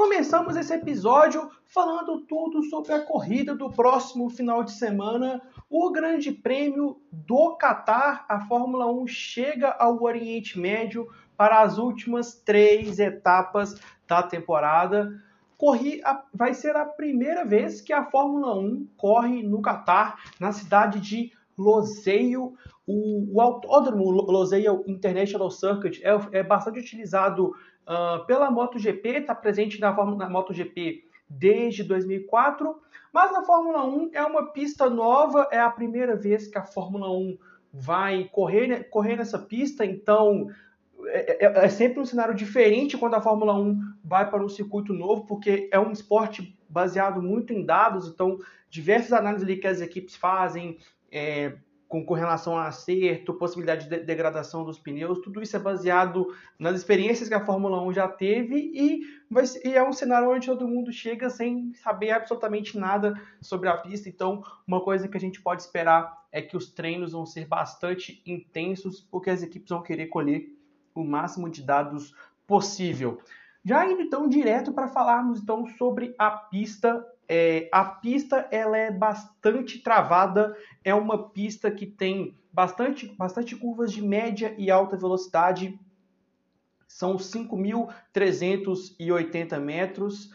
Começamos esse episódio falando tudo sobre a corrida do próximo final de semana, o Grande Prêmio do Catar. A Fórmula 1 chega ao Oriente Médio para as últimas três etapas da temporada. Corri, vai ser a primeira vez que a Fórmula 1 corre no Catar, na cidade de Loseio. O, o autódromo Loseio International Circuit é, é bastante utilizado uh, pela MotoGP, está presente na, na MotoGP desde 2004, mas na Fórmula 1 é uma pista nova, é a primeira vez que a Fórmula 1 vai correr, correr nessa pista, então é, é, é, sempre um cenário diferente quando a Fórmula 1 vai para um circuito novo, porque é um esporte baseado muito em dados, então diversas análises ali que as equipes fazem, é, com, com relação a acerto, possibilidade de degradação dos pneus, tudo isso é baseado nas experiências que a Fórmula 1 já teve e, vai, e é um cenário onde todo mundo chega sem saber absolutamente nada sobre a pista. Então, uma coisa que a gente pode esperar é que os treinos vão ser bastante intensos, porque as equipes vão querer colher o máximo de dados possível. Já indo então direto para falarmos então sobre a pista é, a pista ela é bastante travada, é uma pista que tem bastante, bastante curvas de média e alta velocidade, são 5.380 metros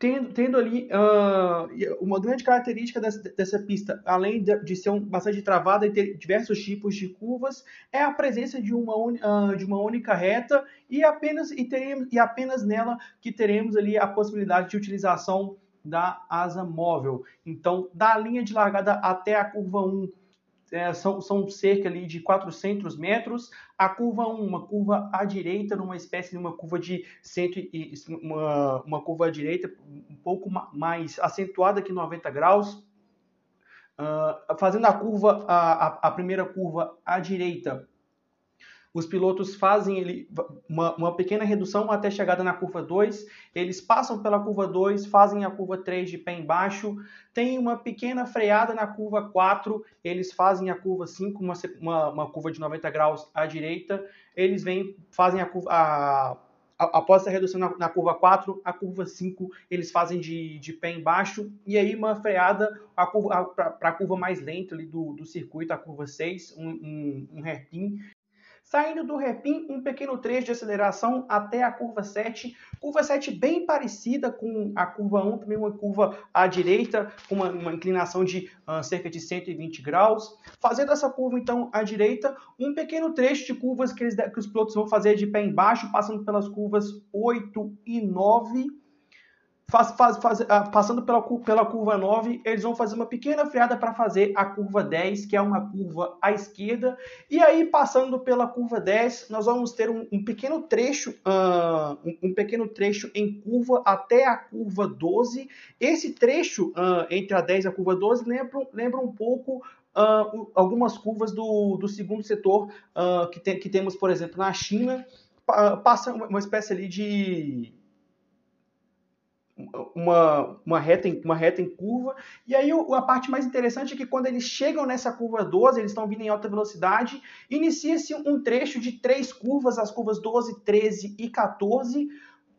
tendo, tendo ali uh, uma grande característica dessa, dessa pista, além de, de, ser um, bastante travada e ter diversos tipos de curvas, é a presença de uma, uh, de uma única reta e apenas, e, teremos, e apenas nela que teremos ali a possibilidade de utilização da asa móvel. Então, da linha de largada até a curva 1, é, são, são cerca ali de 400 metros. A curva 1, uma curva à direita, numa espécie de uma curva de cento e, uma, uma curva à direita um pouco mais acentuada que 90 graus. Uh, fazendo a curva, a, a, a primeira curva à direita, os pilotos fazem ele, uma, uma, pequena redução até chegada na curva 2, eles passam pela curva 2, fazem a curva 3 de pé embaixo, tem uma pequena freada na curva 4, eles fazem a curva 5, uma, uma, uma curva de 90 graus à direita, eles vêm, fazem a curva. A, após essa redução na, na, curva 4, a curva 5 eles fazem de, de pé embaixo, e aí uma freada para a curva mais lenta ali do, do circuito, a curva 6, um, um, um hairpin, Saindo do repim, um pequeno trecho de aceleração até a curva 7. Curva 7 bem parecida com a curva 1, também uma curva à direita, com uma, uma inclinação de uh, cerca de 120 graus. Fazendo essa curva, então, à direita, um pequeno trecho de curvas que, eles, que os pilotos vão fazer de pé embaixo, passando pelas curvas 8 e 9 faz, faz, faz, ah, passando pela, pela curva 9, eles vão fazer uma pequena freada para fazer a curva 10, que é uma curva à esquerda. E aí, passando pela curva 10, nós vamos ter um, um pequeno trecho, uh, um, um, pequeno trecho em curva até a curva 12. Esse trecho uh, entre a 10 e a curva 12 lembra, lembra um pouco Uh, algumas curvas do, do segundo setor uh, que, tem, que temos, por exemplo, na China, passa uma espécie ali de, uma, uma, reta em, uma reta em curva. E aí a parte mais interessante é que quando eles chegam nessa curva 12, eles estão vindo em alta velocidade, inicia-se um trecho de três curvas, as curvas 12, 13 e 14,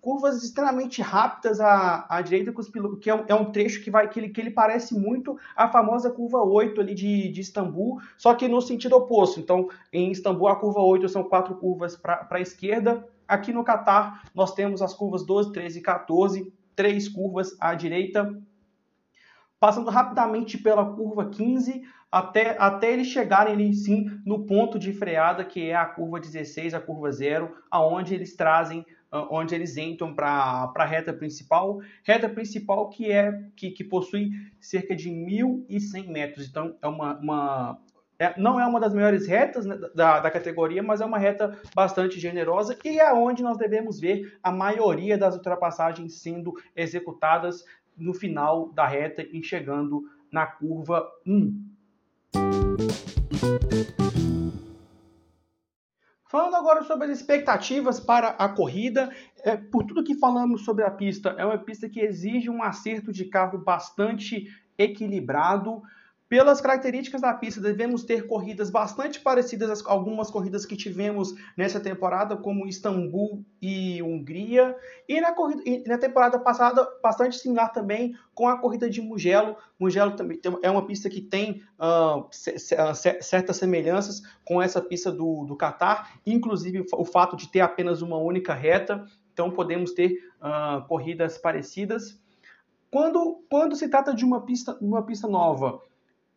curvas extremamente rápidas à, à direita, que é um, é um trecho que, vai, que, ele, que ele parece muito a famosa curva 8 ali de, de Istambul, só que no sentido oposto. Então, em Istambul, a curva 8 são quatro curvas para a esquerda. Aqui no Catar, nós temos as curvas 12, 13 e 14, três curvas à direita, passando rapidamente pela curva 15 até, até eles chegarem ali sim no ponto de freada, que é a curva 16, a curva 0, aonde eles trazem onde eles entram para a reta principal, reta principal que é que, que possui cerca de 1.100 metros, então é uma, uma É, não é uma das melhores retas né, da, da categoria, mas é uma reta bastante generosa e é onde nós devemos ver a maioria das ultrapassagens sendo executadas no final da reta e chegando na curva 1. Falando agora sobre as expectativas para a corrida, é, por tudo que falamos sobre a pista, é uma pista que exige um acerto de carro bastante equilibrado. Pelas características da pista, devemos ter corridas bastante parecidas a algumas corridas que tivemos nessa temporada, como Istambul e Hungria. E na, corrida, e na temporada passada, bastante similar também com a corrida de Mugello. Mugello também é uma pista que tem uh, certas semelhanças com essa pista do, do Qatar, inclusive o fato de ter apenas uma única reta. Então podemos ter uh, corridas parecidas. Quando, quando se trata de uma pista, uma pista nova,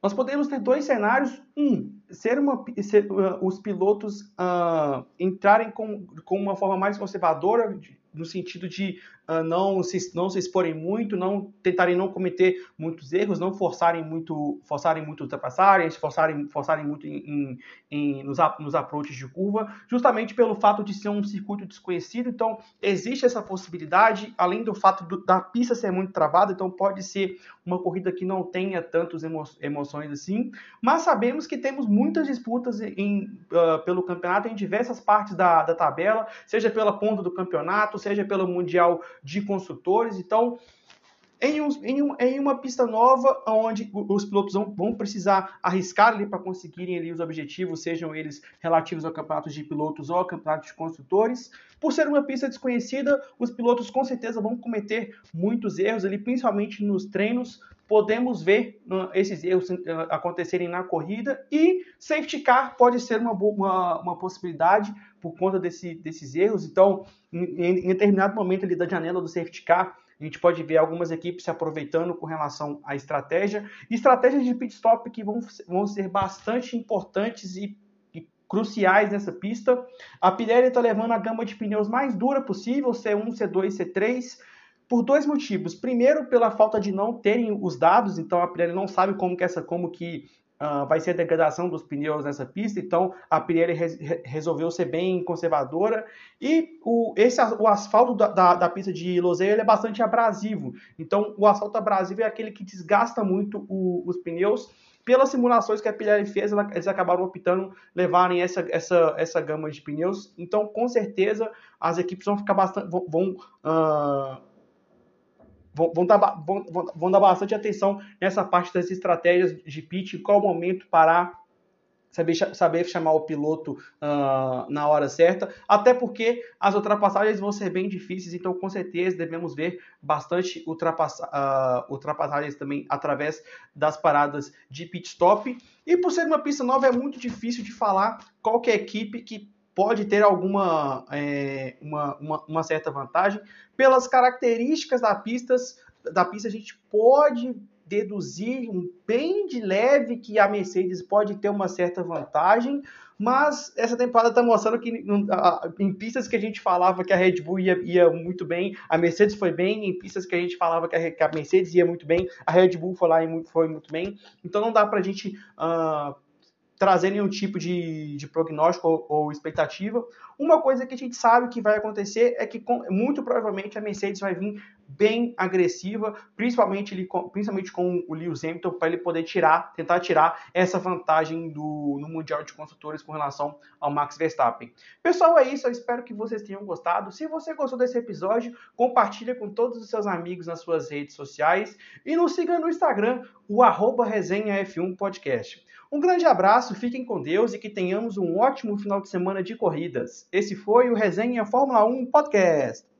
nós podemos ter dois cenários. Um, ser, uma, ser uh, os pilotos uh, entrarem com, com uma forma mais conservadora, no sentido de não, se, não se exporem muito, não tentarem não cometer muitos erros, não forçarem muito, forçarem muito ultrapassagens, forçarem, forçarem muito em, em, nos, nos approaches de curva, justamente pelo fato de ser um circuito desconhecido. Então, existe essa possibilidade, além do fato do, da pista ser muito travada, então pode ser uma corrida que não tenha tantas emo, emoções assim, mas sabemos que temos muitas disputas em, uh, pelo campeonato em diversas partes da, da tabela, seja pela ponta do campeonato, seja pelo Mundial de Construtores. Então, em, um, em, um, em, uma pista nova, onde os pilotos vão, vão precisar arriscar ali para conseguirem ali os objetivos, sejam eles relativos ao campeonato de pilotos ou ao campeonato de construtores. Por ser uma pista desconhecida, os pilotos com certeza vão cometer muitos erros ali, principalmente nos treinos. Podemos ver esses erros uh, acontecerem na corrida e safety car pode ser uma, uma, uma possibilidade por conta desse, desses erros. Então, em, em determinado momento ali da janela do safety car, a gente pode ver algumas equipes se aproveitando com relação à estratégia. Estratégias de pit stop que vão, vão ser bastante importantes e, e cruciais nessa pista. A Pirelli está levando a gama de pneus mais dura possível, C1, C2, C3, por dois motivos. Primeiro, pela falta de não terem os dados, então a Pirelli não sabe como que essa, como que uh, vai ser a degradação dos pneus nessa pista, então a Pirelli re resolveu ser bem conservadora. E o, esse, o asfalto da, da, da pista de Loseia é bastante abrasivo, então o asfalto abrasivo é aquele que desgasta muito o, os pneus. Pelas simulações que a Pirelli fez, eles acabaram optando levarem essa, essa, essa gama de pneus. Então, com certeza, as equipes vão ficar bastante. vão, vão uh, vão, vão, dar, vão, vão dar bastante atenção nessa parte das estratégias de pitch, qual momento parar, saber, saber chamar o piloto uh, na hora certa, até porque as ultrapassagens vão ser bem difíceis, então com certeza devemos ver bastante ultrapass uh, ultrapassagens também através das paradas de pit stop. E por ser uma pista nova, é muito difícil de falar qual é a equipe que pode ter alguma é, uma, uma, uma, certa vantagem. Pelas características da pista, da pista, a gente pode deduzir bem de leve que a Mercedes pode ter uma certa vantagem, mas essa temporada está mostrando que em pistas que a gente falava que a Red Bull ia, ia, muito bem, a Mercedes foi bem, em pistas que a gente falava que a, que a Mercedes ia muito bem, a Red Bull foi lá e foi muito bem, então não dá para a gente uh, trazer nenhum tipo de, de prognóstico ou, ou, expectativa. Uma coisa que a gente sabe que vai acontecer é que com, muito provavelmente a Mercedes vai vir bem agressiva, principalmente, ele, principalmente com o Lewis Hamilton, para ele poder tirar, tentar tirar essa vantagem do, no Mundial de Construtores com relação ao Max Verstappen. Pessoal, é isso. Eu espero que vocês tenham gostado. Se você gostou desse episódio, compartilha com todos os seus amigos nas suas redes sociais e nos siga no Instagram, o arroba resenha F1 Podcast. Um grande abraço, fiquem com Deus e que tenhamos um ótimo final de semana de corridas. Esse foi o Resenha Fórmula 1 Podcast.